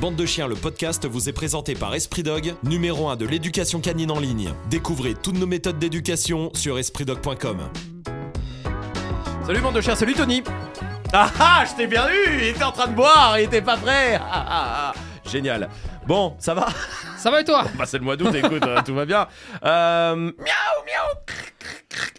Bande de chiens, le podcast vous est présenté par Esprit Dog, numéro 1 de l'éducation canine en ligne. Découvrez toutes nos méthodes d'éducation sur espritdog.com. Salut bande de chiens, salut Tony Ah ah, je t'ai bien eu, il était en train de boire, il était pas prêt Ah, ah, ah. Génial. Bon, ça va? Ça va et toi? Bah c'est le mois d'août, écoute, euh, tout va bien. Euh, miaou, miaou.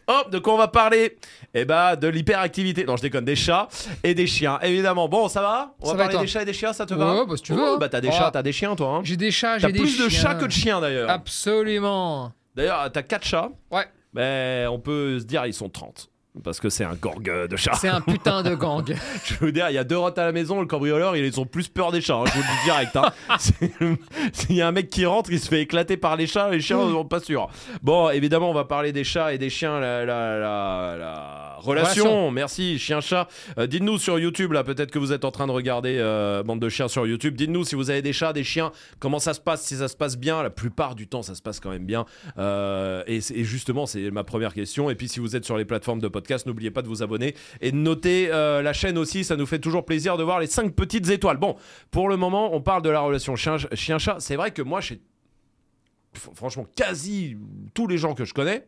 Hop, de quoi on va parler? Eh bah de l'hyperactivité. Non, je déconne, des chats et des chiens, évidemment. Bon, ça va? On Ça va va et parler des chats et des chiens, ça te va? Ouais, bah, si tu veux, Oh, hein. Bah t'as des Oh. chats, t'as des chiens toi. Hein. J'ai des chats, T'as j'ai des plus de chiens. chats que de chiens d'ailleurs. Absolument. D'ailleurs, t'as 4 chats. Ouais. Mais on peut se dire ils sont 30. Parce que c'est un gorgue de chats. C'est un putain de gang. Je veux dire, il y a deux rottes à la maison, le cambrioleur, ils ont plus peur des chats, hein, je vous le dis direct. hein. S'il y a un mec qui rentre, il se fait éclater par les chats, les chiens, sont pas sûrs. Bon, évidemment, on va parler des chats et des chiens, la, la- la- la relation. Relation. Merci, chien-chat. Euh, Dites-nous sur YouTube, là, peut-être que vous êtes en train de regarder euh, Bande de chiens sur YouTube. Dites-nous si vous avez des chats, des chiens, comment ça se passe, si ça se passe bien. La plupart du temps, ça se passe quand même bien. Euh, et, et justement, c'est ma première question. Et puis, si vous êtes sur les plateformes de podcast, n'oubliez pas de vous abonner et de noter euh, la chaîne aussi. Ça nous fait toujours plaisir de voir les 5 petites étoiles. Bon, pour le moment, on parle de la relation chien- chien-chat. C'est vrai que moi, chez franchement quasi tous les gens que je connais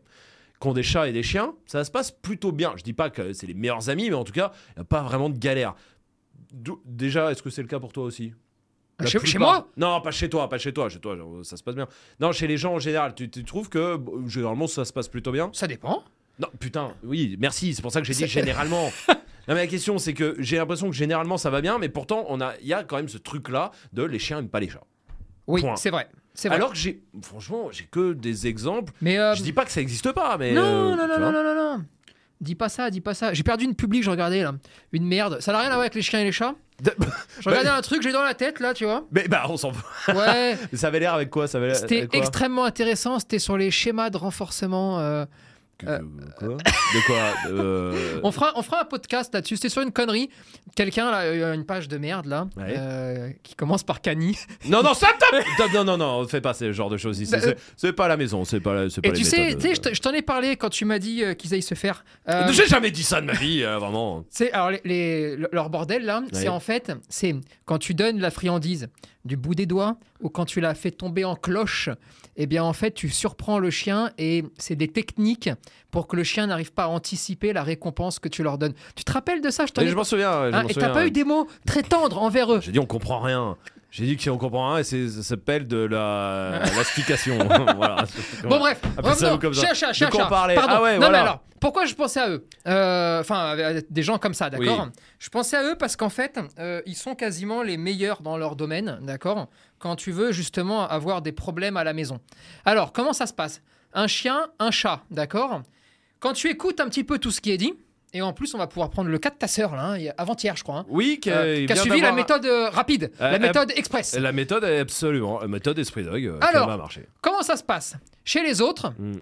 qui ont des chats et des chiens, ça se passe plutôt bien. Je dis pas que c'est les meilleurs amis, mais en tout cas, il n'y a pas vraiment de galère. Déjà, est-ce que c'est le cas pour toi aussi? La Chez- chez moi? Non, pas chez toi, pas chez toi, chez toi, ça se passe bien. Non, chez les gens en général, tu, tu trouves que généralement ça se passe plutôt bien? Ça dépend. Non, putain, oui, merci, c'est pour ça que j'ai dit généralement. non, mais la question, c'est que j'ai l'impression que généralement ça va bien, mais pourtant, on a- il y a quand même ce truc-là de les chiens n'aiment pas les chats. Oui, Point. c'est vrai. C'est vrai. Alors que j'ai, franchement, j'ai que des exemples. mais euh, Je dis pas que ça existe pas, mais. non, euh, non, non, non, non, non, non. Dis pas ça, dis pas ça. J'ai perdu une public, je regardais là. Une merde. Ça n'a rien à voir avec les chiens et les chats. De- Je regardais un truc, j'ai dans la tête là, tu vois. Mais bah, on s'en fout. Ouais. Ça avait l'air avec quoi Ça avait l'air C'était avec quoi? extrêmement intéressant. C'était sur les schémas de renforcement. euh, euh, quoi De quoi Euh, On fera, on fera un podcast là-dessus. C'était sur une connerie. Quelqu'un, là, euh, une page de merde, là, Ouais. euh, qui commence par Cani. Non, non, stop, stop Stop, Non, non, non, fais pas ce genre de choses ici. Bah, C'est- pas la maison, c'est pas, la- c'est pas Et les tu sais, méthodes, tu sais, je te- je t'en ai parlé quand tu m'as dit qu'ils aillent se faire. J'ai jamais dit ça de ma vie, vraiment. c'est alors les, les- le- leur bordel là, c'est en fait, c'est quand tu donnes la friandise du bout des doigts ou quand tu la fais tomber en cloche, eh bien en fait tu surprends le chien et c'est des techniques pour que le chien n'arrive pas à anticiper la récompense que tu leur donnes. Tu te rappelles de ça? Je t'en Mais ai je m'en souviens. je Hein, m'en et souviens. t'as pas eu des mots très tendres envers eux? J'ai dit on comprend rien. J'ai dit que si on comprend c'est- ça s'appelle de la l'astication. voilà. Bon bref, revenons. comme ça. De chien, quoi on parlait Pardon. Ah ouais, non voilà. mais alors, pourquoi je pensais à eux Euh, Enfin, des gens comme ça, d'accord Oui. Je pensais à eux parce qu'en fait, euh, ils sont quasiment les meilleurs dans leur domaine, d'accord Quand tu veux justement avoir des problèmes à la maison. Alors, comment ça se passe? Un chien, un chat, d'accord Quand tu écoutes un petit peu tout ce qui est dit, et en plus, on va pouvoir prendre le cas de ta sœur, là, hein, a- avant-hier, je crois, hein, Oui, qui euh, qui a suivi la méthode euh, rapide, Euh, la méthode express. La méthode absolument. La méthode Esprit Dog Alors. va marcher. Comment ça se passe? Chez les autres, Mm.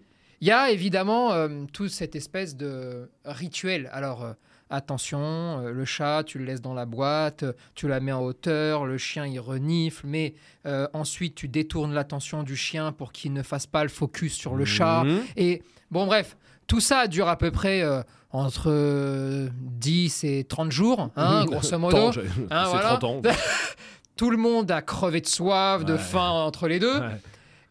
il y a évidemment toute cette espèce de rituel. Alors, attention, le chat, tu le laisses dans la boîte, tu la mets en hauteur, le chien, il renifle, mais ensuite, tu détournes l'attention du chien pour qu'il ne fasse pas le focus sur le chat. Mhm. Et bon, bref, tout ça dure à peu près euh, entre euh, 10 et 30 jours, hein, grosso modo. Tant, Hein, c'est voilà. 30 ans. Tout le monde a crevé de soif, de Ouais. faim entre les deux. Ouais.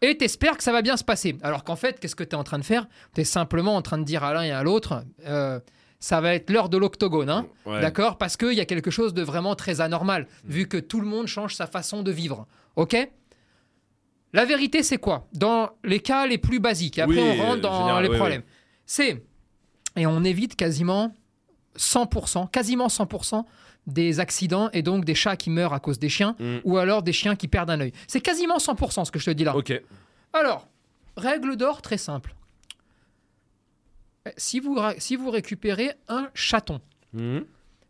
Et t'espères que ça va bien se passer. Alors qu'en fait, qu'est-ce que tu es en train de faire? Tu es simplement en train de dire à l'un et à l'autre, euh, ça va être l'heure de l'octogone, hein Ouais. d'accord? Parce qu'il y a quelque chose de vraiment très anormal, vu que tout le monde change sa façon de vivre. Ok? La vérité, c'est quoi? Dans les cas les plus basiques, et après Oui, on rentre dans général, les oui, problèmes. C'est, et on évite quasiment 100%, quasiment 100% des accidents et donc des chats qui meurent à cause des chiens, Mm. ou alors des chiens qui perdent un œil. C'est quasiment 100% ce que je te dis là. Ok. Alors, règle d'or très simple. Euh, Si vous, si vous récupérez un chaton, Mhm.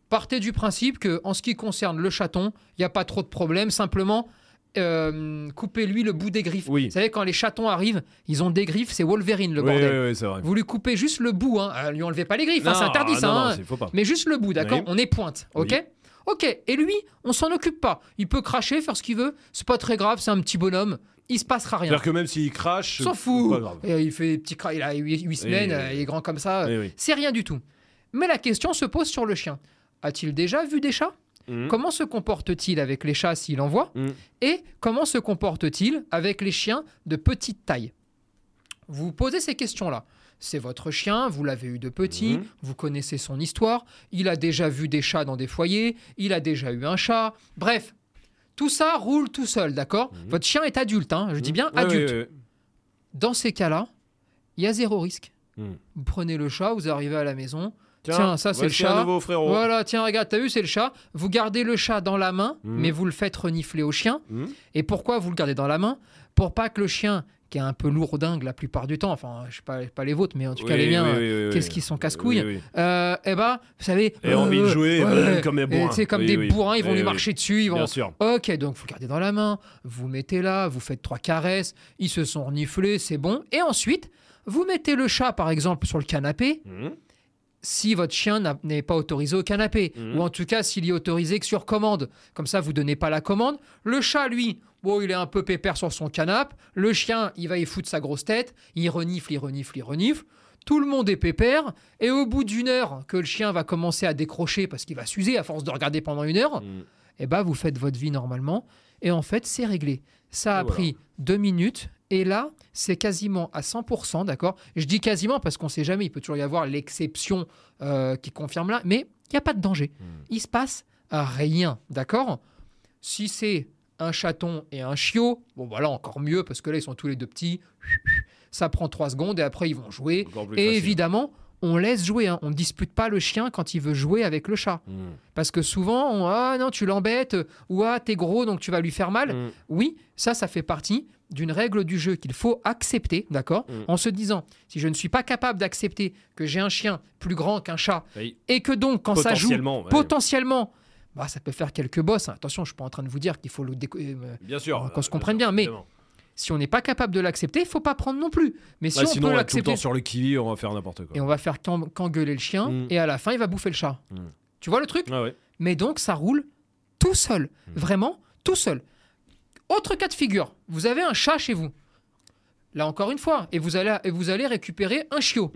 partez du principe que en ce qui concerne le chaton, il n'y a pas trop de problème. Simplement, euh, coupez-lui le bout des griffes. Oui. Vous savez, quand les chatons arrivent, ils ont des griffes, c'est Wolverine le Oui, bordel. oui, vrai. Vous lui coupez juste le bout, hein. Euh, lui enlevez pas les griffes, hein, c'est interdit ça. non, hein. Mais juste le bout, d'accord. On est pointe, ok. Ok, et lui, on s'en occupe pas. Il peut cracher, faire ce qu'il veut, c'est pas très grave, c'est un petit bonhomme, il se passera rien. C'est-à-dire que même s'il crache, s'en fout. Et il fait des petits cra- il a 8 semaines, oui, euh, oui. il est grand comme ça, oui. c'est rien du tout. Mais la question se pose sur le chien. A-t-il déjà vu des chats? Mhm. Comment se comporte-t-il avec les chats s'il en voit Mhm. Et comment se comporte-t-il avec les chiens de petite taille Vous posez ces questions-là. C'est votre chien, vous l'avez eu de petit, Mhm. vous connaissez son histoire, il a déjà vu des chats dans des foyers, il a déjà eu un chat. Bref, tout ça roule tout seul, d'accord. Votre chien est adulte, hein, je dis bien adulte. ouais, ouais. Dans ces cas-là, il y a zéro risque. Vous prenez le chat, vous arrivez à la maison. Tiens, ça, c'est le chat. nouveau frérot. Voilà, tiens, regarde, t'as vu, c'est le chat. Vous gardez le chat dans la main, Mhm. mais vous le faites renifler au chien. Mhm. Et pourquoi vous le gardez dans la main? Pour pas que le chien, qui est un peu lourdingue la plupart du temps, enfin, je sais pas, pas les vôtres, mais en tout cas les miens, oui, euh, oui, oui, qu'est-ce qu'ils sont casse-couilles Oui, oui. euh, eh ben, vous savez. Et envie de jouer, euh, comme des et bourrins. C'est comme des bourrins, ils vont lui marcher dessus, ils vont. Bien sûr. Ok, donc vous le gardez dans la main, vous mettez là, vous faites trois caresses, ils se sont reniflés, c'est bon. Et ensuite, vous mettez le chat, par exemple, sur le canapé, Mhm. Si votre chien n'est pas autorisé au canapé, Mhm. ou en tout cas s'il est autorisé que sur commande. Comme ça, vous donnez pas la commande. Le chat, lui, bon, il est un peu pépère sur son canapé. Le chien, il va y foutre sa grosse tête. Il renifle, il renifle, il renifle. Tout le monde est pépère. Et au bout d'une heure que le chien va commencer à décrocher parce qu'il va s'user à force de regarder pendant une heure, Mhm. eh ben, vous faites votre vie normalement. Et en fait, c'est réglé. Ça a voilà. pris deux minutes. Et là, c'est quasiment à 100%, d'accord? Je dis quasiment parce qu'on ne sait jamais. Il peut toujours y avoir l'exception euh, qui confirme là. Mais il n'y a pas de danger. Mhm. Il se passe rien, d'accord? Si c'est un chaton et un chiot, bon voilà, encore mieux parce que là, ils sont tous les deux petits. Ça prend trois secondes et après, ils vont jouer. Et facile. évidemment, on laisse jouer. hein. On ne dispute pas le chien quand il veut jouer avec le chat. Mhm. Parce que souvent, on, ah non, tu l'embêtes, ou ah, t'es gros, donc tu vas lui faire mal. Mhm. Oui, ça, ça fait partie d'une règle du jeu qu'il faut accepter, d'accord Mm. En se disant, si je ne suis pas capable d'accepter que j'ai un chien plus grand qu'un chat, Oui. et que donc, quand ça joue, Potentiellement, ouais. potentiellement, bah, ça peut faire quelques bosses. Attention, je suis pas en train de vous dire qu'il faut le déco- euh, Bien sûr. qu'on se euh, comprenne bien, mais évidemment. Si on n'est pas capable de l'accepter, il faut pas prendre non plus. Mais si Ouais, on sinon, peut tout le l'accepter, temps sur le kiwi, on va faire n'importe quoi. et on va faire qu'en- qu'engueuler le chien, Mm. et à la fin, il va bouffer le chat. Mm. Tu vois le truc? Ah ouais. mais donc ça roule tout seul, Hmm. vraiment tout seul. Autre cas de figure, vous avez un chat chez vous. Là encore une fois, et vous allez, et vous allez récupérer un chiot.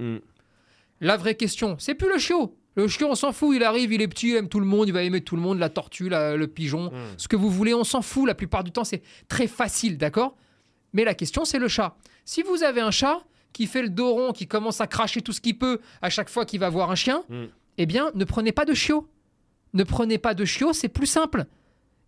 La vraie question, c'est plus le chiot. Le chiot, on s'en fout, il arrive, il est petit, il aime tout le monde, il va aimer tout le monde, la tortue, la- le pigeon, ce que vous voulez, on s'en fout. La plupart du temps, c'est très facile, d'accord? Mais la question, c'est le chat. Si vous avez un chat qui fait le dos rond, qui commence à cracher tout ce qu'il peut à chaque fois qu'il va voir un chien, Mm. eh bien, ne prenez pas de chiot. Ne prenez pas de chiot, c'est plus simple.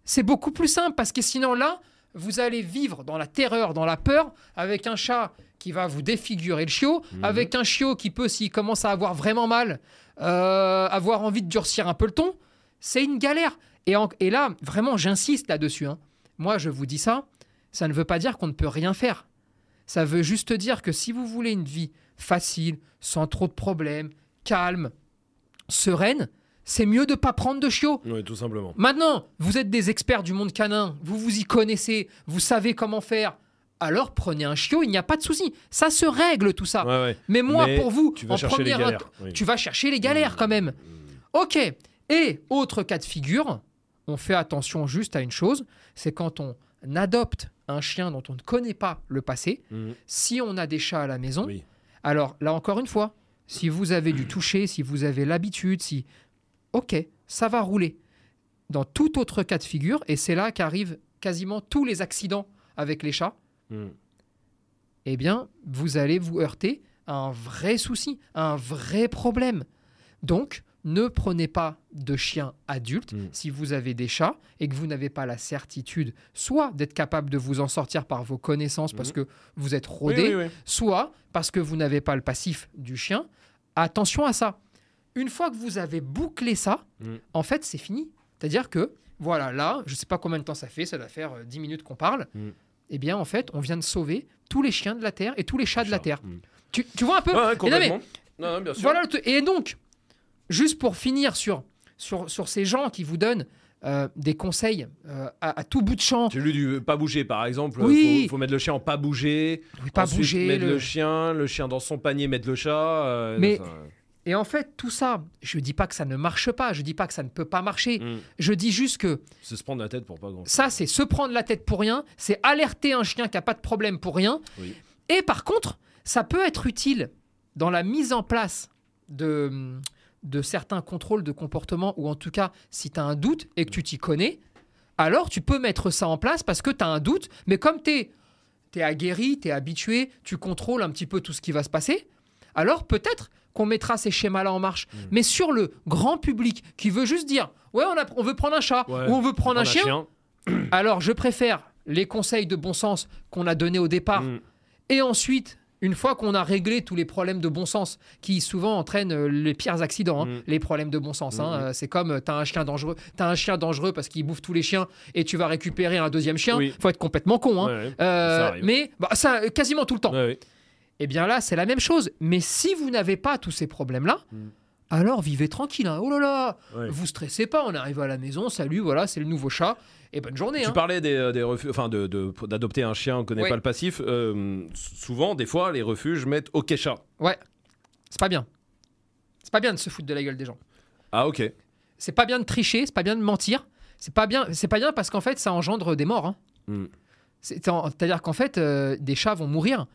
C'est beaucoup plus simple parce que sinon là, vous allez vivre dans la terreur, dans la peur, avec un chat qui va vous défigurer le chiot, Mhm. avec un chiot qui peut, s'il commence à avoir vraiment mal, euh, avoir envie de durcir un peu le ton. C'est une galère. Et, en- et là, vraiment, j'insiste là-dessus. hein. Moi, je vous dis ça, ça ne veut pas dire qu'on ne peut rien faire. Ça veut juste dire que si vous voulez une vie facile, sans trop de problèmes, calme, sereine, c'est mieux de pas prendre de chiot. Ouais, tout simplement. Maintenant, vous êtes des experts du monde canin, vous vous y connaissez, vous savez comment faire. Alors prenez un chiot, il n'y a pas de souci. Ça se règle tout ça. Ouais, ouais. Mais moi, Mais pour vous, tu vas en chercher les galères, oui. tu vas chercher les galères quand même. Ok. Et autre cas de figure, on fait attention juste à une chose, c'est quand on adopte un chien dont on ne connaît pas le passé. Mhm. Si on a des chats à la maison, Oui. alors là encore une fois, si vous avez du toucher, si vous avez l'habitude, si ok, ça va rouler. Dans tout autre cas de figure, et c'est là qu'arrivent quasiment tous les accidents avec les chats, Mhm. eh bien, vous allez vous heurter à un vrai souci, à un vrai problème. Donc, ne prenez pas de chien adulte Mm. si vous avez des chats et que vous n'avez pas la certitude, soit d'être capable de vous en sortir par vos connaissances parce Mhm. que vous êtes rodé, oui, oui. soit parce que vous n'avez pas le passif du chien. Attention à ça. Une fois que vous avez bouclé ça, Mm. en fait, c'est fini. C'est-à-dire que, voilà, là, je ne sais pas combien de temps ça fait, ça doit faire euh, 10 minutes qu'on parle. Mm. Eh bien, en fait, on vient de sauver tous les chiens de la Terre et tous les chats de la Terre. Tu, tu vois un peu? Ouais, ouais, Et non, mais complètement. Non, non, bien sûr. voilà. Et donc, juste pour finir sur, sur, sur ces gens qui vous donnent euh, des conseils euh, à, à tout bout de champ, lu du pas bouger par exemple. Oui. Faut, faut mettre le chien en pas bouger. oui, pas Ensuite, bouger. Mettre le- le... chien, le chien dans son panier, mettre le chat. euh, Mais- ça- Et en fait, tout ça, je dis pas que ça ne marche pas, je dis pas que ça ne peut pas marcher. Mhm. Je dis juste que C'est se prendre la tête pour pas grand. Ça, c'est se prendre la tête pour rien, c'est alerter un chien qui n'a pas de problème pour rien. Oui. Et par contre, ça peut être utile dans la mise en place de, de certains contrôles de comportement, ou en tout cas, si tu as un doute et que tu t'y connais, alors tu peux mettre ça en place parce que tu as un doute, mais comme tu es, aguerri, tu es habitué, tu contrôles un petit peu tout ce qui va se passer, alors peut-être qu'on mettra ces schémas-là en marche. Mm. Mais sur le grand public qui veut juste dire, ouais, on, a- on veut prendre un chat, Ouais. ou on veut prendre un On chien, alors je préfère les conseils de bon sens qu'on a donnés au départ, Mm. et ensuite, une fois qu'on a réglé tous les problèmes de bon sens, qui souvent entraînent euh, les pires accidents, hein, Mm. les problèmes de bon sens. hein, Mm, mm. euh, c'est comme euh, t'as un chien dangereux, t'as un chien dangereux parce qu'il bouffe tous les chiens et tu vas récupérer un deuxième chien. Oui. Faut être complètement con. hein. Ouais, ouais. Euh, Ça arrive. mais bah, ça, quasiment tout le temps. Ouais. Eh bien là, c'est la même chose. Mais si vous n'avez pas tous ces problèmes-là. Alors vivez tranquille. hein. Oh là là, Ouais. vous stressez pas. On arrive à la maison, salut, voilà, c'est le nouveau chat. Et bonne journée. Tu hein. parlais des, euh, des refuges, enfin de- de- d'adopter un chien, on connaît pas le passif. Euh, souvent, des fois, les refuges mettent OK chat. Ouais, c'est pas bien. C'est pas bien de se foutre de la gueule des gens. Ah ok. C'est pas bien de tricher, c'est pas bien de mentir. C'est pas bien, c'est pas bien parce qu'en fait, ça engendre des morts. hein. Mm. C'est- C'est-à-dire qu'en fait, euh, des chats vont mourir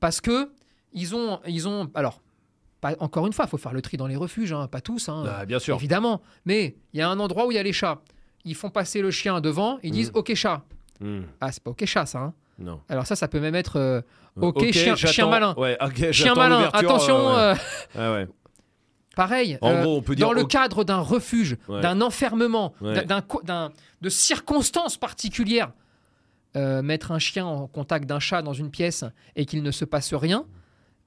parce que ils ont, ils ont, alors, pas, encore une fois, il faut faire le tri dans les refuges, hein, pas tous, hein, Ah, bien sûr. évidemment. Mais il y a un endroit où il y a les chats. Ils font passer le chien devant, ils disent Mm. OK chat. Mm. Ah, c'est pas OK chat ça. hein. Non. Alors ça, ça peut même être euh, OK, chien- malin. Ouais, chien malin. Attention. euh, euh, ouais. Ah ouais. Pareil, En gros, on peut dire dans le cadre d'un refuge, d'un enfermement, d'un- de circonstances particulières, euh, mettre un chien en contact d'un chat dans une pièce et qu'il ne se passe rien,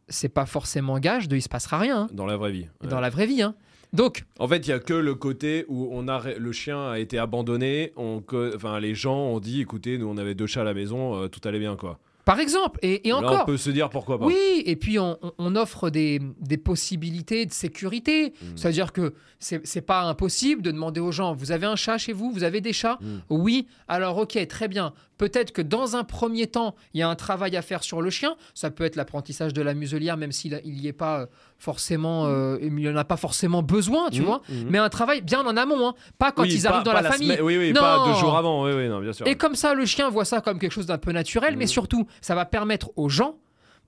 c'est pas forcément gage de il se passera rien hein, dans la vraie vie. ouais. dans la vraie vie. hein. Donc, En fait, il y a que le côté où on a le chien a été abandonné. On, que- enfin, les gens ont dit, écoutez, nous on avait deux chats à la maison, euh, tout allait bien quoi. par exemple, et, et Là, encore, on peut se dire pourquoi pas. Oui, et puis on, offre des, des possibilités de sécurité. Mm. C'est-à-dire que c'est pas impossible de demander aux gens vous avez un chat chez vous Vous avez des chats? Mm. Oui, alors ok, très bien. Peut-être que dans un premier temps, il y a un travail à faire sur le chien. Ça peut être l'apprentissage de la muselière, même s'il n'y est pas euh, forcément, euh, il n'y en a pas forcément besoin, tu Mhm, vois. mhm. Mais un travail bien en amont, hein. pas quand Oui, ils pas- arrivent dans la, famille. semaine- Oui, oui, Non. pas deux jours avant. Oui, oui, non, bien sûr. Et comme ça, le chien voit ça comme quelque chose d'un peu naturel, mais Mhm. surtout, ça va permettre aux gens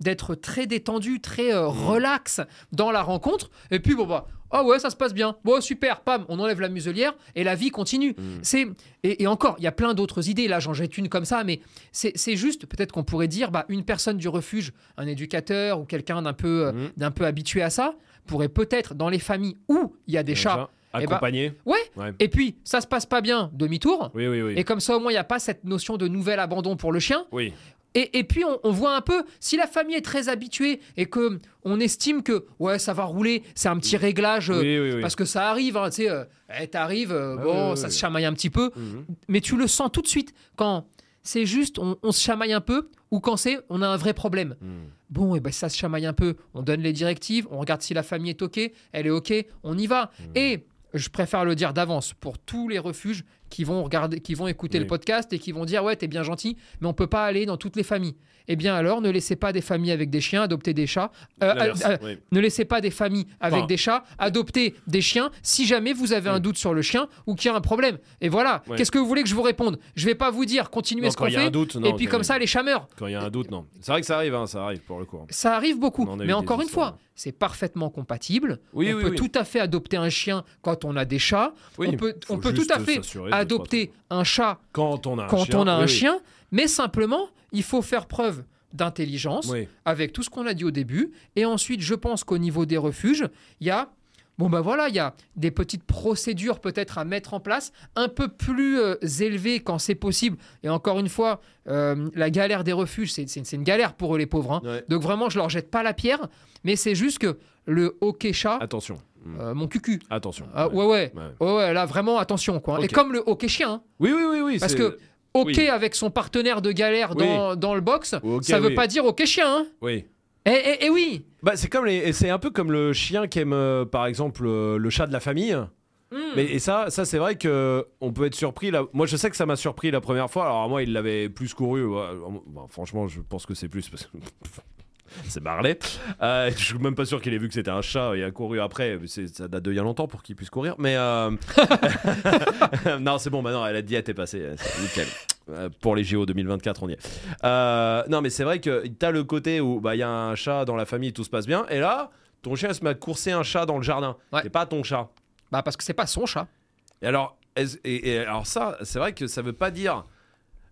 d'être très détendus, très euh, Mhm. relax dans la rencontre. Et puis, bon, bah, ah ouais, ça se passe bien. Bon, super, pam, on enlève la muselière et la vie continue. Mhm. C'est et, et encore, il y a plein d'autres idées. Là, j'en jette une comme ça, mais c'est juste, peut-être qu'on pourrait dire, bah, une personne du refuge, un éducateur ou quelqu'un d'un peu, euh, Mhm. d'un peu habitué à ça, pourrait peut-être, dans les familles où il y a des chats, eh ben, accompagné. ouais, Ouais. et puis ça se passe pas bien, demi-tour. Oui, oui, oui. Et comme ça, au moins, il n'y a pas cette notion de nouvel abandon pour le chien. Oui. Et, et puis, on, on voit un peu, si la famille est très habituée et que on estime que, ouais, ça va rouler, c'est un petit réglage, euh, oui, oui, oui. parce que ça arrive, hein, tu sais, euh, eh, t'arrives, euh, Ouais, bon, ça se chamaille un petit peu, Mhm. mais tu le sens tout de suite quand c'est juste, on, on se chamaille un peu, ou quand c'est, on a un vrai problème. Mhm. Bon, et ben ça se chamaille un peu, on donne les directives, on regarde si la famille est OK, elle est OK, on y va. Mmh. Et je préfère le dire d'avance pour tous les refuges qui vont regarder, qui vont écouter Oui. le podcast et qui vont dire ouais t'es bien gentil, mais on peut pas aller dans toutes les familles. Eh bien alors ne laissez pas des familles avec des chiens adopter des chats. Euh, euh, oui. ne laissez pas des familles avec Enfin- des chats adopter des chiens si jamais vous avez un doute sur le chien ou qu'il y a un problème. Et voilà. Qu'est-ce que vous voulez que je vous réponde? Je vais pas vous dire continuez Non, ce qu'on fait. un doute, non, et puis comme ça les chameurs. Quand il y a un doute, non. C'est vrai que ça arrive, hein, ça arrive pour le coup. Ça arrive beaucoup. En Mais encore une fois, c'est parfaitement compatible. On peut tout à fait adopter un chien quand on a des chats. On peut, on peut tout à fait adopter un chat Quand on a un quand chien. on a oui, un oui. chien. Mais simplement, il faut faire preuve d'intelligence Oui. avec tout ce qu'on a dit au début. Et ensuite, je pense qu'au niveau des refuges, il y a... Bon ben voilà, il y a des petites procédures peut-être à mettre en place, un peu plus euh, élevées quand c'est possible. Et encore une fois, euh, la galère des refuges, c'est c'est- c'est une galère pour eux les pauvres. hein. Ouais. Donc vraiment, je leur jette pas la pierre, mais c'est juste que le hockey chat, Attention. Mhm. euh, mon cucu. Attention. Ah, Ouais. ouais, ouais, Ouais. ouais, ouais, là vraiment attention quoi. Et Ok. comme le hockey chien, hein, Oui, oui, oui, oui. parce que hockey oui. avec son partenaire de galère Oui. dans, dans le box, hockey, ça veut oui. pas dire hockey chien. Hein. Oui. Eh, eh, eh oui. Bah, c'est comme les, et c'est un peu comme le chien qui aime, euh, par exemple, euh, le chat de la famille. Hmm. Mais et ça, ça c'est vrai que on peut être surpris. Là. Moi, je sais que ça m'a surpris la première fois. Alors moi, il l'avait plus couru. franchement, je pense que c'est plus parce que c'est Marley. Euh, je suis même pas sûr qu'il ait vu que c'était un chat et a couru après. Ça date de il y a longtemps pour qu'il puisse courir. Mais euh, non, c'est bon. Maintenant, la diète est passée. C'est nickel. Euh, Pour les JO 2024, on y est. Euh, non, mais c'est vrai que t'as le côté où bah, il y a un chat dans la famille, tout se passe bien. Et là, ton chien se met à courser un chat dans le jardin. Ouais. C'est pas ton chat. Bah parce que c'est pas son chat. Et alors, et alors ça, c'est vrai que ça veut pas dire.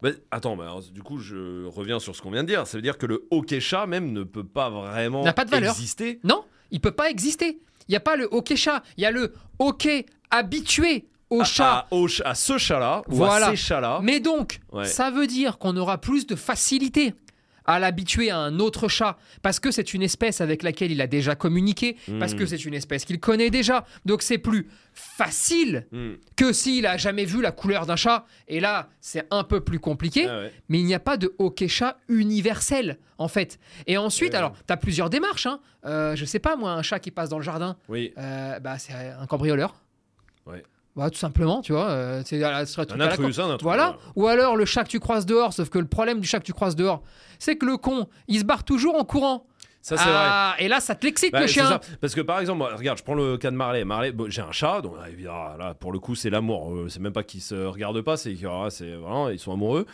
Bah, attends, bah, alors, du coup, je reviens sur ce qu'on vient de dire. Ça veut dire que le hockey chat même ne peut pas vraiment N'a pas de valeur. exister. Non, il peut pas exister. Il y a pas le hockey chat, il y a le hockey habitué au À- chat. À, au ch- à ce chat-là, ou Voilà. à ces chats-là. Mais donc, Ouais. ça veut dire qu'on aura plus de facilité à l'habituer à un autre chat parce que c'est une espèce avec laquelle il a déjà communiqué, parce que c'est une espèce qu'il connaît déjà. Donc c'est plus facile Hmm. que s'il a jamais vu la couleur d'un chat. Et là, c'est un peu plus compliqué. Ah ouais. Mais il n'y a pas de hockey chat universel, en fait. Et ensuite, alors, tu as plusieurs démarches. Hein. Euh, je sais pas, moi, un chat qui passe dans le jardin, Oui. euh, bah, c'est un cambrioleur. Ouais. Bah, tout simplement, tu vois. euh, c'est un truc Un à la intrus, con. un intrus. Voilà. Ou alors le chat que tu croises dehors, sauf que le problème du chat que tu croises dehors, c'est que le con, il se barre toujours en courant. Ça, c'est vrai. ah, et là, ça te l'excite, Bah, le chien. ça. Parce que par exemple, moi, regarde, je prends le cas de Marley. Marley, bon, j'ai un chat, donc ah, évidemment, là, pour le coup, c'est l'amour. Euh, c'est même pas qu'ils se regardent pas, c'est qu'ils ah, ils sont amoureux.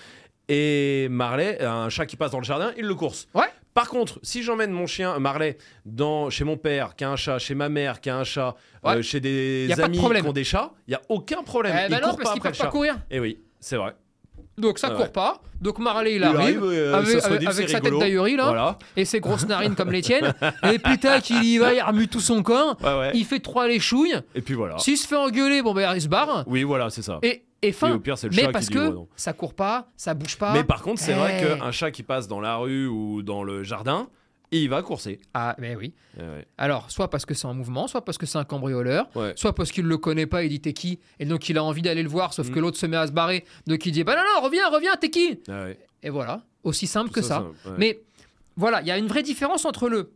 Et Marley, un chat qui passe dans le jardin, il le course. Ouais. Par contre, si j'emmène mon chien Marley dans, chez mon père qui a un chat, chez ma mère qui a un chat, Ouais. euh, chez des de amis qui ont des chats, il y a aucun problème. Eh ben il non, court parce le peuvent pas courir. Et oui, c'est vrai. Donc ça Ouais. court pas. Donc Marley, il, Il arrive. arrive, euh, avec, sa tête d'ahurie là Voilà. et ses grosses narines comme les tiennes et putain qu'il y va il remue tout son corps Ouais, ouais. il fait trois les chouilles Et puis voilà. s'il se fait engueuler bon ben il se barre Oui, voilà, c'est ça. et, et fin Et au pire, c'est le mais chat parce qui dit que ouais, non. ça court pas ça bouge pas Mais par contre, c'est vrai Eh. qu'un chat qui passe dans la rue ou dans le jardin, il va courser. ah mais oui Eh ouais. alors soit parce que c'est en mouvement soit parce que c'est un cambrioleur Ouais. soit parce qu'il le connaît pas il dit t'es qui? Et donc il a envie d'aller le voir sauf Mm. que l'autre se met à se barrer donc il dit bah non non reviens reviens t'es qui? Ah ouais. et voilà aussi simple Tout que ça, ouais. mais voilà il y a une vraie différence entre le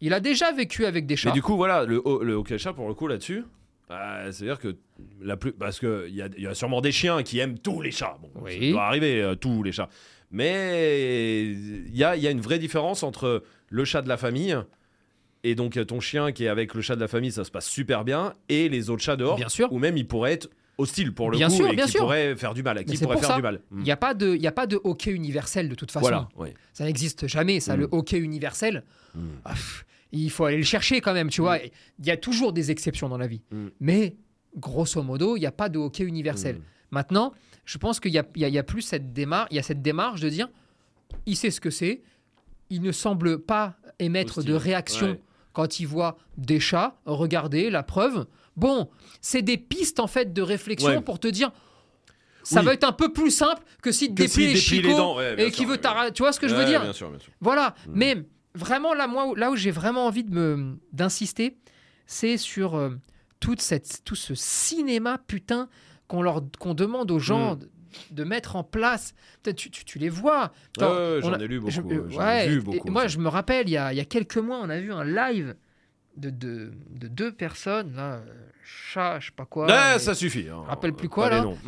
il a déjà vécu avec des chats Mais du coup, voilà, le, ho- le hockey chat, pour le coup, là-dessus, bah, c'est-à-dire que la plus. Parce qu'il y a, il y a sûrement des chiens qui aiment tous les chats. Bon, Oui. ça doit arriver, euh, tous les chats. Mais il y a, il y a une vraie différence entre le chat de la famille. Et donc ton chien qui est avec le chat de la famille, ça se passe super bien. Et les autres chats dehors, Bien sûr. ou même il pourrait être hostile pour le Bien coup sûr, et bien qui sûr. pourrait faire du mal, qui c'est pourrait pour faire ça. du mal. Il n'y a, pas de- il a pas de hockey universel de toute façon. Voilà. Ça n'existe jamais, ça, Mm. le hockey universel. Mm. Ah, pff, il faut aller le chercher quand même, tu vois. Il y a toujours des exceptions dans la vie. Mm. Mais, grosso modo, il n'y a pas de hockey universel. Mm. Maintenant, je pense qu'il y y a- il y a plus cette démarche, il y a cette démarche de dire, il sait ce que c'est, il ne semble pas émettre Hostile. de réaction Ouais. quand il voit des chats. Regardez, la preuve. Bon, c'est des pistes en fait de réflexion Ouais. pour te dire, ça Oui. va être un peu plus simple que si te Que déplie s'il les chicots ouais, et sûr, qui veut. Tu vois ce que je veux dire Bien sûr, bien sûr. Voilà. Mm. Mais vraiment, là, moi, là où j'ai vraiment envie de me d'insister, c'est sur euh, toute cette, tout ce cinéma putain qu'on leur qu'on demande aux gens Mm. de, de mettre en place. Tu, tu- tu les vois. Ouais, ouais, on j'en a- ai lu beaucoup. je- ouais, euh, moi, je me rappelle, il y a, il y a quelques mois, on a vu un live de, de, de deux personnes, là, euh, chat, je sais pas quoi. Mais- ça suffit. hein. rappelle plus quoi, là noms.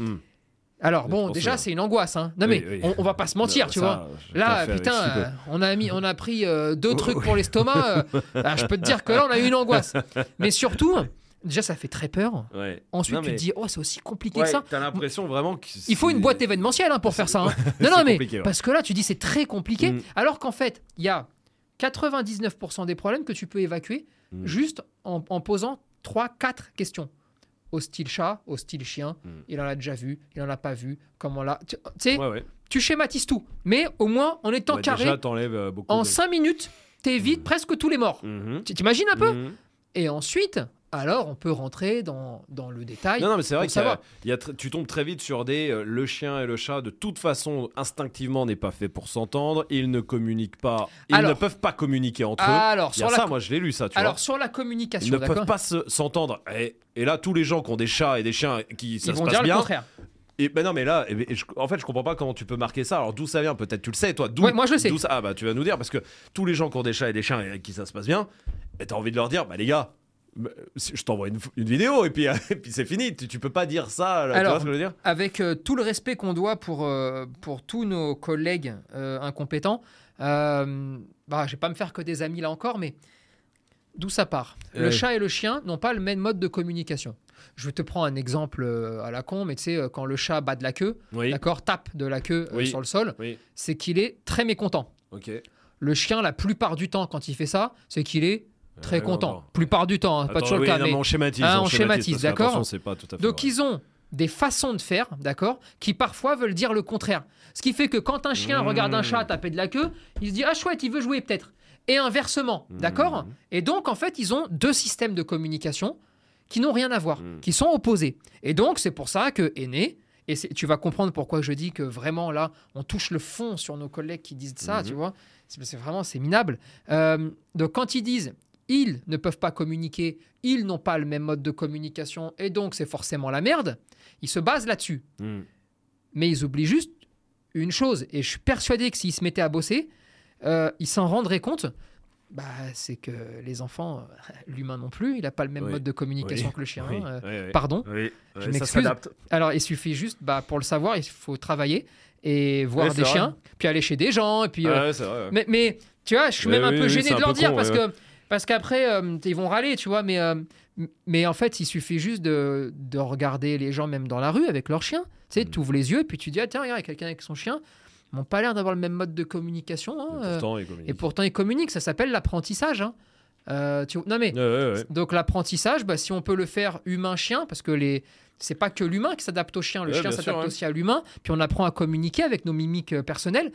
Alors bon, déjà, que- c'est une angoisse. Hein. Non mais oui. On, on va pas se mentir, tu ça, vois. Là, putain, euh, on a mis, on a pris euh, deux trucs pour l'estomac. euh, ah, je peux te dire que là, on a eu une angoisse. Mais surtout, déjà, ça fait très peur. Ouais. Ensuite, Non, tu te dis, oh, c'est aussi compliqué Ouais, que ça. T'as l'impression vraiment que Il faut une boîte événementielle hein, pour faire ça. hein. Non, non, mais ouais. parce que là, tu dis c'est très compliqué. Mm. Alors qu'en fait, il y a 99% des problèmes que tu peux évacuer Mm. juste en, en posant 3-4 questions. Hostile chat, hostile chien, Mm. il en a déjà vu, il en a pas vu, comment là. Tu tu sais, Ouais, ouais. tu schématises tout. Mais au moins, en étant Ouais, carré, Déjà, euh, en de- 5 minutes, t'évites presque tous les morts. Tu T'imagines un peu. Et ensuite, alors, on peut rentrer dans, dans le détail. Non, non, mais c'est vrai pour qu'il y a- tu tombes très vite sur des. euh, le chien et le chat, de toute façon, instinctivement, n'est pas fait pour s'entendre. Ils ne communiquent pas. Ils Alors- ne peuvent pas communiquer entre eux. y a sur la, ça, moi, je l'ai lu, ça, tu alors vois. sur la Ils communication, ne d'accord peuvent pas se- s'entendre. Et, et là, tous les gens qui ont des chats et des chiens qui ça Ils se vont passe dire le bien. contraire. Et ben non, mais là, et- et je- en fait, je comprends pas comment tu peux marquer ça. Alors d'où ça vient Peut-être tu le sais, toi. D'où Ouais, moi, je le sais. ça- Ah bah tu vas nous dire parce que tous les gens qui ont des chats et des chiens et avec qui ça se passe bien, et t'as envie de leur dire, bah les gars, je t'envoie une, une vidéo et puis, et puis c'est fini. Tu, tu peux pas dire ça. là, tu Alors, vois ce que je veux dire? avec euh, tout le respect qu'on doit pour, euh, pour tous nos collègues euh, incompétents, euh, bah, je vais pas me faire que des amis là encore, mais d'où ça part? Le chat et le chien n'ont pas le même mode de communication. Je te prends un exemple euh, à la con, mais tu sais, euh, quand le chat bat de la queue, Oui. d'accord, tape de la queue euh, Oui. sur le sol, Oui. c'est qu'il est très mécontent. Le chien, la plupart du temps, quand il fait ça, c'est qu'il est très Ouais, contents. Plupart du temps, hein, pas Attends, toujours oui, le cas. non, mais- on schématise. Ah, on schématise, d'accord Donc ils ont des façons de faire, d'accord, qui parfois veulent dire le contraire. Ce qui fait que quand un chien Mmh. regarde un chat taper de la queue, il se dit ah chouette, il veut jouer peut-être. Et inversement, Mmh. d'accord Et donc en fait, ils ont deux systèmes de communication qui n'ont rien à voir, Mmh. qui sont opposés. Et donc c'est pour ça que est né. Et tu vas comprendre pourquoi je dis que vraiment là, on touche le fond sur nos collègues qui disent ça, tu vois. C'est c'est vraiment c'est minable. Euh, donc quand ils disent ils ne peuvent pas communiquer, ils n'ont pas le même mode de communication et donc c'est forcément la merde, ils se basent là-dessus. Mm. Mais ils oublient juste une chose et je suis persuadé que s'ils se mettaient à bosser, euh, ils s'en rendraient compte. Bah, c'est que les enfants, euh, l'humain non plus, il n'a pas le même Oui. mode de communication Oui. que le chien. Oui, euh. Pardon. Je m'excuse. Alors, il suffit juste, bah, pour le savoir, il faut travailler et voir des vrai. chiens, puis aller chez des gens, et puis euh, vrai, ouais. mais, mais, tu vois, je suis même un peu gêné de leur dire con, parce ouais, que parce qu'après euh, ils vont râler, tu vois. Mais euh, mais en fait, il suffit juste de, de regarder les gens même dans la rue avec leur chien. Tu sais, Mm. tu ouvres les yeux et puis tu dis ah tiens regarde, il y a quelqu'un avec son chien. Ils n'ont pas l'air d'avoir le même mode de communication. hein, Et euh, pourtant, il communique. et pourtant ils communiquent. Ça s'appelle l'apprentissage. hein. Euh, tu... Non mais Ouais, ouais, ouais. donc l'apprentissage, bah, si on peut le faire humain-chien, parce que les c'est pas que l'humain qui s'adapte au chien, le chien s'adapte aussi à l'humain, puis on apprend à communiquer avec nos mimiques personnelles.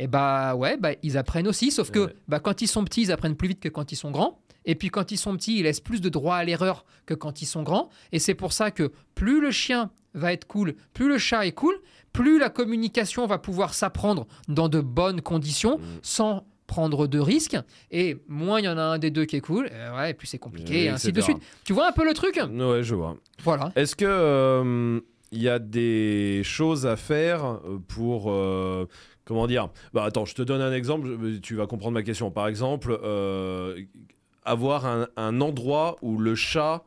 Et bah ouais, bah, ils apprennent aussi, sauf que bah, quand ils sont petits, ils apprennent plus vite que quand ils sont grands. Et puis quand ils sont petits, ils laissent plus de droit à l'erreur que quand ils sont grands. Et c'est pour ça que plus le chien va être cool, plus le chat est cool, plus la communication va pouvoir s'apprendre dans de bonnes conditions, Mm. sans prendre de risques. Et moins il y en a un des deux qui est cool, et ouais, et plus c'est compliqué, Oui, et ainsi de suite. Tu vois un peu le truc? Ouais, je vois. Voilà. Est-ce que euh, il y a des choses à faire euh, pour euh, comment dire? Bah attends, je te donne un exemple. Tu vas comprendre ma question. Par exemple, euh, avoir un, un endroit où le chat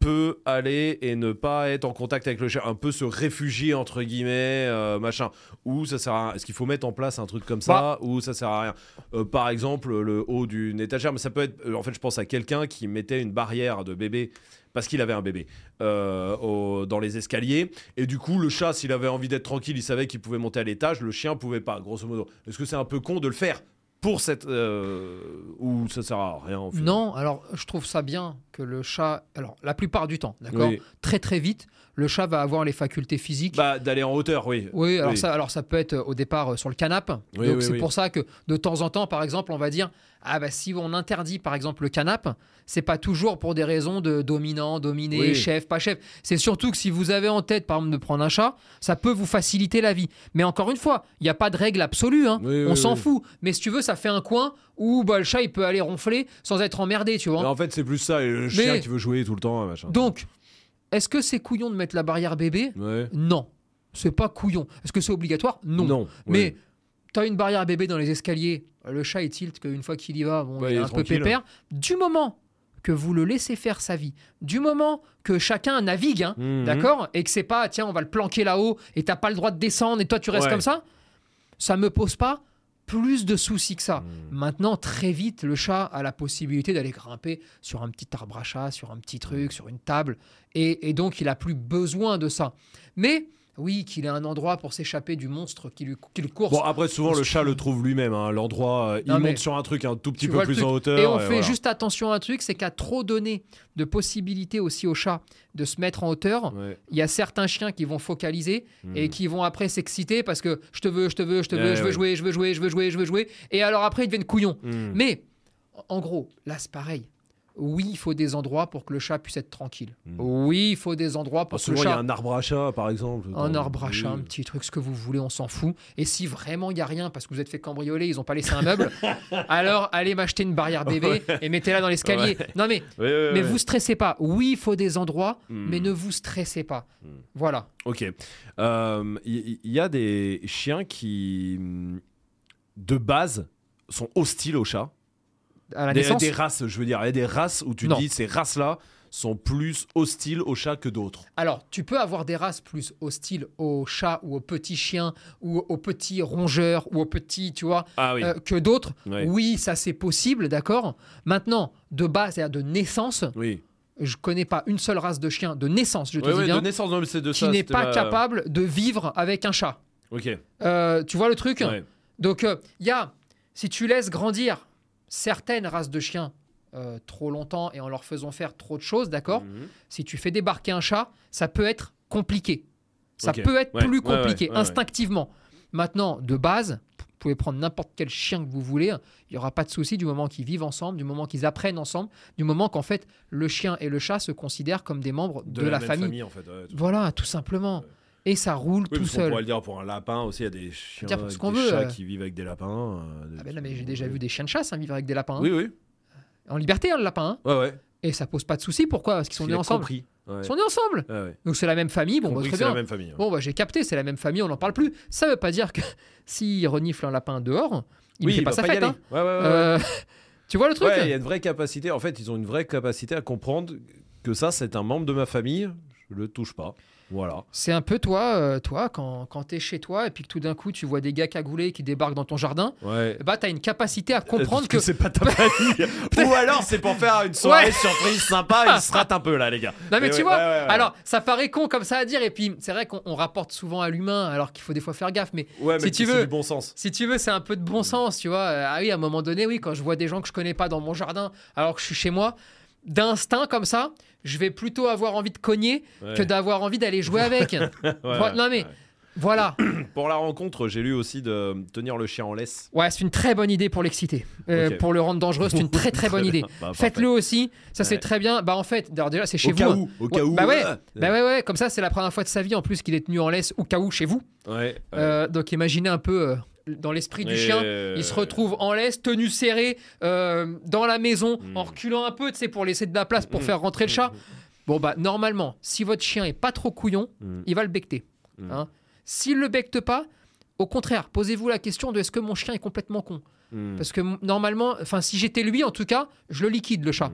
peut aller et ne pas être en contact avec le chien, un peu se réfugier entre guillemets, euh, machin. Ou ça sert à rien. Est-ce qu'il faut mettre en place un truc comme ça ou ça sert à rien? Euh, Par exemple, le haut d'une étagère, mais ça peut être. En fait, je pense à quelqu'un qui mettait une barrière de bébé parce qu'il avait un bébé euh, dans les escaliers. Et du coup, le chat, s'il avait envie d'être tranquille, il savait qu'il pouvait monter à l'étage. Le chien pouvait pas, grosso modo. Est-ce que c'est un peu con de le faire pour cette euh, ou ça sert à rien en fait Non, alors je trouve ça bien que le chat, alors la plupart du temps, d'accord, Oui. très très vite, le chat va avoir les facultés physiques. Bah, d'aller en hauteur, oui. Oui, alors, Oui. Ça, alors ça peut être euh, au départ euh, sur le canapé. Oui, Donc oui, c'est pour ça que de temps en temps, par exemple, on va dire ah bah si on interdit par exemple le canapé, c'est pas toujours pour des raisons de dominant, dominé, chef, pas chef. C'est surtout que si vous avez en tête par exemple de prendre un chat, ça peut vous faciliter la vie. Mais encore une fois, il n'y a pas de règle absolue. hein. On s'en fout. Mais si tu veux, ça fait un coin où bah, le chat il peut aller ronfler sans être emmerdé, tu vois. Mais en fait, c'est plus ça. et Le chien Mais- qui veut jouer tout le temps, machin. Donc, est-ce que c'est couillon de mettre la barrière bébé? Ouais. Non, c'est pas couillon. Est-ce que c'est obligatoire? Non. Non. Mais ouais. t'as une barrière bébé dans les escaliers, le chat il tilt qu'une fois qu'il y va, bon, il il est un peu pépère. Du moment que vous le laissez faire sa vie, du moment que chacun navigue, hein, Mhm. d'accord, et que c'est pas tiens on va le planquer là-haut et t'as pas le droit de descendre et toi tu restes Ouais. comme ça, ça me pose pas plus de soucis que ça. Mhm. Maintenant, très vite, le chat a la possibilité d'aller grimper sur un petit arbre à chat, sur un petit truc, sur une table, et, et donc il a plus besoin de ça. Mais oui, qu'il ait un endroit pour s'échapper du monstre qui, lui, qui le course. Bon, après, souvent, le chat le trouve lui-même. hein, L'endroit, euh, il monte sur un truc un tout petit peu plus en hauteur. Et on fait voilà. juste attention à un truc, c'est qu'à trop donner de possibilités aussi au chat de se mettre en hauteur, Ouais. il y a certains chiens qui vont focaliser et Mhm. qui vont après s'exciter parce que je te veux, je te veux, je te veux, Ouais, je veux ouais. jouer, je veux jouer, je veux jouer, je veux jouer. Et alors après, ils deviennent couillons. Mhm. Mais en gros, là c'est pareil. Oui, il faut des endroits pour que le chat puisse être tranquille. Mm. Oui, il faut des endroits Ah, pour que souvent, le il y a chat. un arbre à chat, par exemple. Un arbre à chat, un Oui. petit truc, ce que vous voulez, on s'en fout. Et si vraiment il n'y a rien parce que vous êtes fait cambrioler, ils n'ont pas laissé un meuble, alors allez m'acheter une barrière bébé et mettez-la dans l'escalier. Non mais, ouais, mais vous stressez pas. Oui, il faut des endroits, Mm. mais ne vous stressez pas. Mm. Voilà. Ok. Euh, Il y, y a des chiens qui, de base, sont hostiles aux chats. À la Des, naissance, des races, je veux dire. Il y a des races où tu Non. dis ces races-là sont plus hostiles aux chats que d'autres. Alors, tu peux avoir des races plus hostiles aux chats ou aux petits chiens ou aux petits rongeurs ou aux petits, tu vois, Ah oui. euh, que d'autres. Oui, ça c'est possible, d'accord. Maintenant, de base, c'est-à-dire de naissance, Oui. je connais pas une seule race de chien de naissance, je te Ouais, dis ouais, bien, de naissance, non, de qui n'est pas ma- capable de vivre avec un chat. Ok. Euh, tu vois le truc Ouais. Donc, il y a, si tu laisses grandir certaines races de chiens euh, trop longtemps et en leur faisant faire trop de choses, d'accord Mhm. Si tu fais débarquer un chat, ça peut être compliqué. Ça peut être Ouais, plus compliqué, ouais, ouais. instinctivement. Maintenant, de base, vous pouvez prendre n'importe quel chien que vous voulez, il n'y aura pas de souci du moment qu'ils vivent ensemble, du moment qu'ils apprennent ensemble, du moment qu'en fait, le chien et le chat se considèrent comme des membres de, la, famille. en fait. ouais, tout- Voilà, tout simplement. Et ça roule Oui, tout seul. pourrait le dire pour un lapin aussi, il y a des chiens, Dire des qu'on veut, chats euh. qui vivent avec des lapins. euh, des- Ah ben là, mais j'ai déjà vu des chiens de chasse hein, vivre avec des lapins. hein. Oui, oui. En liberté, hein, le lapin. hein. Ouais, ouais. Et ça pose pas de souci. Pourquoi? Parce qu'ils sont Il nés est ensemble. compris. Ouais. Ils sont nés ensemble. Ouais, ouais. Donc c'est la même famille. Bon, bah, très bien. la même famille. ouais. Bon, bah, j'ai capté, c'est la même famille, on n'en parle plus. Ça veut pas dire que s'il renifle un lapin dehors, il ne oui, fait pas sa fête. hein. Ouais, ouais, ouais, ouais. Euh, tu vois le truc? Ouais, il y a une vraie capacité. En fait, ils ont une vraie capacité à comprendre que ça, c'est un membre de ma famille. Je le touche pas. Voilà. C'est un peu toi, euh, toi quand, quand tu es chez toi et puis que tout d'un coup tu vois des gars cagoulés qui débarquent dans ton jardin, Ouais. bah, tu as une capacité à comprendre Parce que. c'est pas ta famille. Ou alors c'est pour faire une soirée Ouais. surprise sympa. Il se rate un peu là, les gars. Non mais Et tu ouais, vois, alors ça paraît con comme ça à dire et puis c'est vrai qu'on on rapporte souvent à l'humain alors qu'il faut des fois faire gaffe mais mais si tu c'est veux- du bon sens. Si tu veux, c'est un peu de bon sens, tu vois. Ah oui, à un moment donné, oui, quand je vois des gens que je connais pas dans mon jardin, alors que je suis chez moi, d'instinct comme ça, je vais plutôt avoir envie de cogner Ouais. que d'avoir envie d'aller jouer avec. Voilà, non, mais- voilà. Pour la rencontre, j'ai lu aussi de tenir le chien en laisse. Ouais, c'est une très bonne idée pour l'exciter. Euh. Pour le rendre dangereux, c'est une très très bonne idée. Bah. Faites-le aussi, ça c'est très bien. Bah en fait, déjà c'est chez Au vous. cas où, au Ouais, cas où. bah ouais, euh, Bah ouais, ouais, comme ça c'est la première fois de sa vie en plus qu'il est tenu en laisse au cas où chez vous. Ouais. ouais. Euh, donc imaginez un peu euh, dans l'esprit du chien. euh, Il se retrouve en laisse, tenu serré, euh, dans la maison, Mm. en reculant un peu, tu sais, pour laisser de la place pour Mm. faire rentrer le chat. Bon, bah, normalement, si votre chien est pas trop couillon, Mm. il va le becter. Mm. hein. S'il le becte pas, au contraire, posez-vous la question de est-ce que mon chien est complètement con? Mm. Parce que normalement, enfin, si j'étais lui, en tout cas, je le liquide, le chat.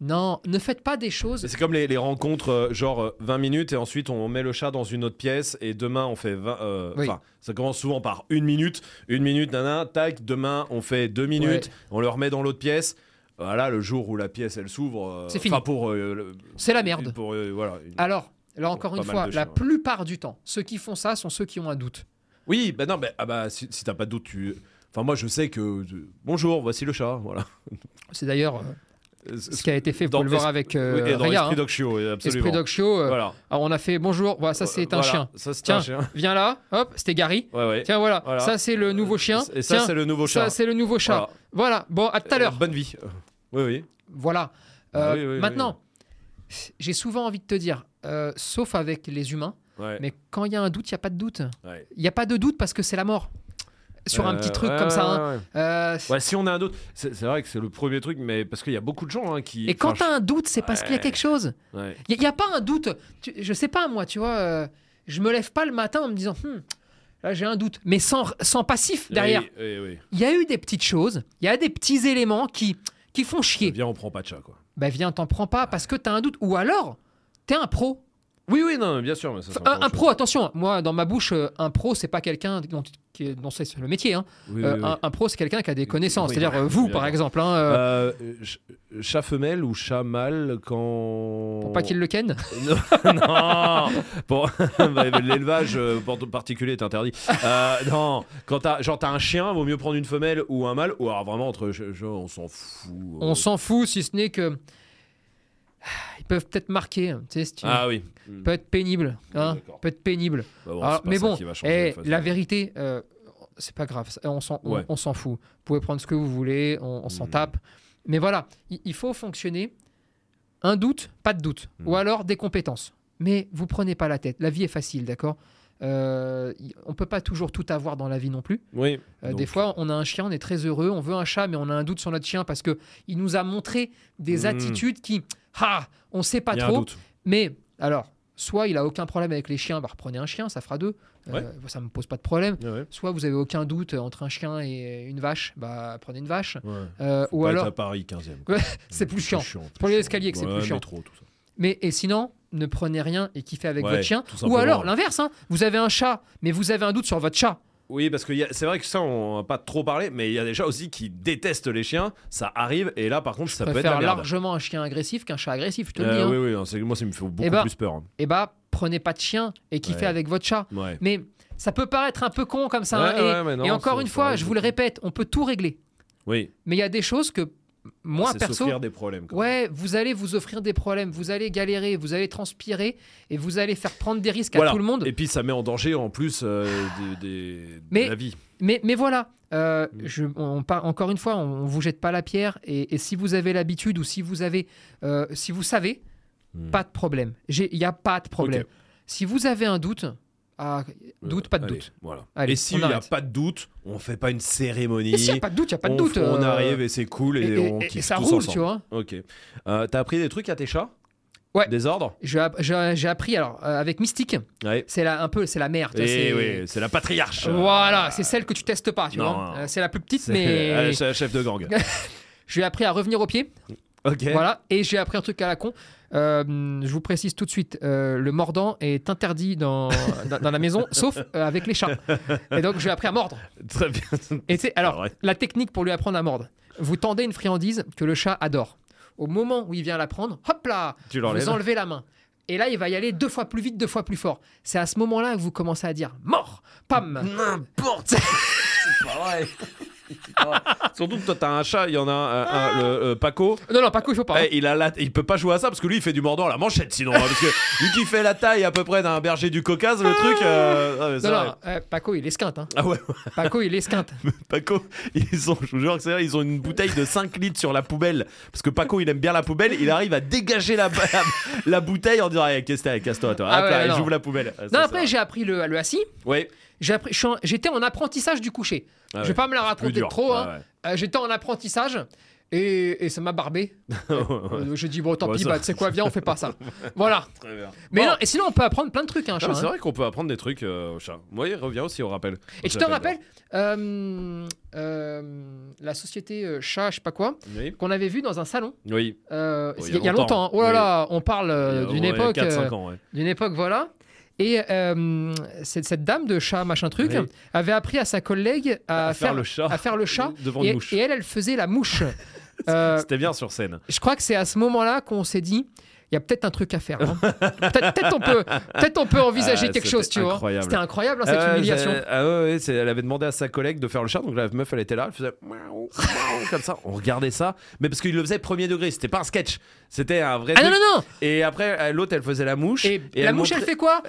Non, ne faites pas des choses. C'est comme les, les rencontres, euh, genre euh, 20 minutes et ensuite on met le chat dans une autre pièce et demain on fait 20. euh, Oui. Enfin, ça commence souvent par une minute, une minute, nana, tac, demain on fait deux minutes, on le remet dans l'autre pièce. Voilà, le jour où la pièce elle s'ouvre. euh, C'est fini. Enfin, pour. euh, le- C'est la merde. Pour, euh, voilà. une- Alors, là encore une fois, de la chiens, ouais. plupart du temps, ceux qui font ça sont ceux qui ont un doute. Oui, bah non, bah, ah bah, si, si t'as pas de doute, tu. Enfin, moi je sais que. euh, Bonjour, voici le chat. Voilà. C'est d'ailleurs euh, Euh, ce qui a été fait, pouvez le voir avec oui, euh, et dans Raya, Esprit hein. Dog Show, oui, absolument. Esprit Dog Show. euh, Voilà. alors on a fait bonjour, voilà, ça c'est un Voilà, chien. Ça Tiens. un chien. Viens là, hop, c'était Gary. Ouais, ouais. Tiens, voilà, Voilà. ça c'est le nouveau chien. Et ça c'est le nouveau chat. ça c'est le nouveau chat. Voilà. Bon, à tout à Euh, l'heure. bonne vie. Euh, Oui, oui. Voilà. Ah Euh, oui, oui, oui, maintenant, j'ai souvent envie de te dire, euh, sauf avec les humains, Ouais. mais quand il y a un doute, il n'y a pas de doute. Il n'y a pas de doute parce que c'est la mort. Sur un Euh, petit truc ouais, comme ça. hein. Euh, Ouais, si on a un doute, c'est c'est vrai que c'est le premier truc, mais parce qu'il y a beaucoup de gens hein, qui. Et quand enfin, tu as un doute, c'est parce qu'il y a Ouais. quelque chose. je- ouais. Il n'y a, pas un doute. Tu- je sais pas, moi, tu vois, euh, je me lève pas le matin en me disant, Hmm, là j'ai un doute, mais sans, sans passif derrière. Oui, oui, oui. Il y a eu des petites choses, il y a des petits éléments qui, qui font chier. Viens, on prend pas de chat, quoi. Bah viens, t'en prends pas parce que t'as un doute. Ou alors, t'es un pro. Oui, oui, non, bien sûr, mais ça. c'est Un, pro, attention, moi, dans ma bouche, euh, un pro, c'est pas quelqu'un dont, dont c'est le métier. hein. Oui, Euh, oui, oui. Un, un pro, c'est quelqu'un qui a des connaissances. C'est-à-dire, euh, vous, par exemple, hein, euh, Euh, ch- chat femelle ou chat mâle quand. pour pas qu'il le ken. non, pour bah, l'élevage particulier est interdit. Non, quand t'as genre t'as un chien, vaut mieux prendre une femelle ou un mâle ou alors vraiment entre genre, on s'en fout. On s'en fout, si ce n'est que. Ils peuvent peut-être marquer. Tu sais, si tu- Ah oui. Peut être pénible. Hein, peut être pénible. Bah bon, Alors, mais bon, eh, la vérité, euh, c'est pas grave. On s'en on- Ouais. on fout. Vous pouvez prendre ce que vous voulez, on, on s'en Mhm. tape. Mais voilà, il, il faut fonctionner. Un doute, pas de doute. Mhm. Ou alors des compétences. Mais vous prenez pas la tête. La vie est facile, d'accord? Euh, On peut pas toujours tout avoir dans la vie non plus. Oui. Euh, des fois, on a un chien, on est très heureux, on veut un chat, mais on a un doute sur notre chien parce que il nous a montré des attitudes qui, ah, on sait pas trop. doute. Mais alors, soit il a aucun problème avec les chiens, bah reprenez un chien, ça fera deux. Euh, Ouais. ça me pose pas de problème. Ouais. Soit vous avez aucun doute entre un chien et une vache, bah prenez une vache. Ouais. Euh, ou alors, à Paris 15e. Ouais, c'est plus chiant. pour les escaliers c'est plus chiant. Métro, tout ça. mais et sinon, ne prenez rien et kiffez avec votre chien. Ou alors l'inverse, hein, vous avez un chat, mais vous avez un doute sur votre chat. Oui, parce que y a- c'est vrai que ça, on n'a pas trop parlé, mais il y a des gens aussi qui détestent les chiens. Ça arrive, et là, par contre, ça peut être la préfère merde. largement un chien agressif qu'un chat agressif, je te le Euh, dis. hein. oui, oui, non, c'est- moi, ça me fait beaucoup Eh bah, plus peur. hein. Et bah, prenez pas de chien et kiffez Ouais. avec votre chat. Ouais. Mais ça peut paraître un peu con comme ça. Ouais, hein, et, ouais, mais non, et encore c'est- une ça fois, arrive je vous le beaucoup. répète, on peut tout régler. Oui. Mais il y a des choses que moi perso, s'offrir des problèmes. quand même. ouais, vous allez vous offrir des problèmes, vous allez galérer, vous allez transpirer et vous allez faire prendre des risques Voilà. à tout le monde. Et puis ça met en danger en plus euh, des, des- Mais- de la vie. Mais, mais voilà, euh, Mm. je, on, encore une fois, on, on vous jette pas la pierre. Et, et si vous avez l'habitude ou si vous avez, euh, si vous savez, Mm. pas de problème. Il n'y a pas de problème. Si vous avez un doute, ah, doute, Euh, pas de allez, doute. Voilà. Allez, et s'il n'y a pas de doute, on fait pas une cérémonie. Et s'il n'y a pas de doute, il n'y a pas de on, doute. on euh, arrive et c'est cool et, et, et- on et kiffe ça tous roule, ensemble. tu vois. Ok. Euh, T'as appris des trucs à tes chats? Ouais. Des ordres? J'ai app- J'ai j'ai appris alors euh, avec Mystique, Ouais. c'est la, un peu c'est la mère. Et c'est- oui, c'est la patriarche. Voilà, c'est celle que tu testes pas, tu Non, vois. non. C'est la plus petite, C'est mais euh, chef chef de gang. je lui ai appris à revenir au pied. ok. Voilà, et j'ai appris un truc à la con. Euh, je vous précise tout de suite, euh, le mordant est interdit dans, dans, dans la maison, sauf euh, avec les chats. Et donc j'ai appris à mordre. Très bien. Et alors, ouais. la technique pour lui apprendre à mordre, vous tendez une friandise que le chat adore. Au moment où il vient la prendre, hop là, Tu vous enlevez la main. Et là, il va y aller deux fois plus vite, deux fois plus fort. C'est à ce moment-là que vous commencez à dire mort, pam. N'importe. c'est pas vrai. Vrai. Surtout que toi t'as un chat, il y en a un, le euh, Paco. Non, non, Paco, il faut pas. hein. Eh, il a la- il peut pas jouer à ça parce que lui il fait du mordant à la manchette sinon hein, parce que lui qui fait la taille à peu près d'un berger du Caucase le truc euh, ah, mais c'est non, vrai. non, euh, Paco, il esquinte. Hein. ah ouais Paco, il esquinte. Paco ils ont je vous jure que c'est vrai, ils ont une bouteille de 5 litres sur la poubelle parce que Paco il aime bien la poubelle il arrive à dégager la, la, la bouteille en disant Eh, qu'est-ce que t'as, casse-toi toi Ah Hop là, non. j'ouvre la poubelle Ah, Non, après, j'ai appris le, le assis. ouais Je J'étais en apprentissage du coucher. Ah je ouais. vais pas me la raconter trop. hein. Ouais, ouais. Euh, J'étais en apprentissage et, et ça m'a barbé. Euh, J'ai dit, bon, tant Ouais, pis, ça- bah, tu sais quoi, viens, on fait pas ça. voilà. Très bien. Mais Bon. non, et sinon, on peut apprendre plein de trucs, hein, c'est hein. vrai qu'on peut apprendre des trucs euh, au chat. Moi, il revient aussi au rappel. Et tu te rappelles euh, euh, la société euh, chat, je sais pas quoi, Oui. qu'on avait vu dans un salon Oui. euh, Oh, il y, a longtemps. hein. Oh là oui. là, on parle euh, d'une époque, 4-5 ans, ouais. d'une époque, voilà. Et euh, cette, cette dame de chat, machin truc, Oui. avait appris à sa collègue à, À faire le chat. à faire le chat. Devant et, une mouche. et elle, elle faisait la mouche. Euh, C'était bien sur scène. je crois que c'est à ce moment-là qu'on s'est dit, il y a peut-être un truc à faire. hein. peut-être on peut, peut-être on peut envisager Ah, quelque chose, tu vois. C'était incroyable hein, cette Ah humiliation. Ah ouais, ouais, c'est- elle avait demandé à sa collègue de faire le chat, donc la meuf elle était là, elle faisait comme ça. On regardait ça, mais parce qu'il le faisait premier degré, c'était pas un sketch, c'était un vrai Ah non truc. non non. Et après euh, l'autre elle faisait la mouche. Et, la mouche, elle fait quoi?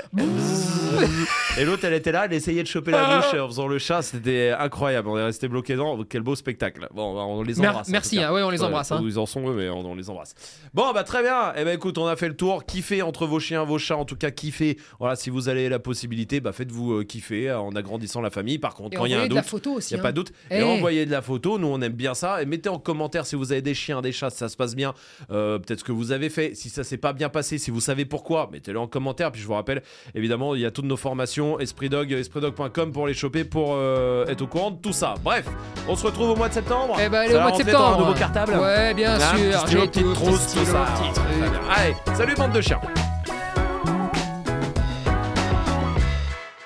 Et l'autre elle était là, elle essayait de choper la mouche en faisant le chat, c'était incroyable. On est resté bloqué dedans. Quel beau spectacle. Bon, on les embrasse. merci, tout hein, ouais, on les embrasse. hein. Ils en sont eux, mais on, on les embrasse. Bon, bah très bien. Et ben écoute, on a fait le tour. Kiffez entre vos chiens, vos chats, en tout cas kiffez. Voilà, si vous avez la possibilité, bah faites-vous euh, kiffer euh, en agrandissant la famille. Par contre, Et quand il y a un doute. Il n'y a hein. pas de doute. Eh. Et envoyez de la photo. Nous, on aime bien ça. Et mettez en commentaire si vous avez des chiens, des chats, si ça se passe bien. Euh, Peut-être ce que vous avez fait. Si ça s'est pas bien passé, si vous savez pourquoi, mettez-le en commentaire. Puis je vous rappelle, évidemment, il y a toutes nos formations. Esprit Dog, espritdog.com pour les choper, pour euh, être au courant de tout ça. Bref, on se retrouve au mois de septembre. Eh ben, allez, au mois de dans un septembre. nouveau cartable. Ouais, bien Hein, sûr. J'ai tout, tout ça. Allez, salut bande de chiens.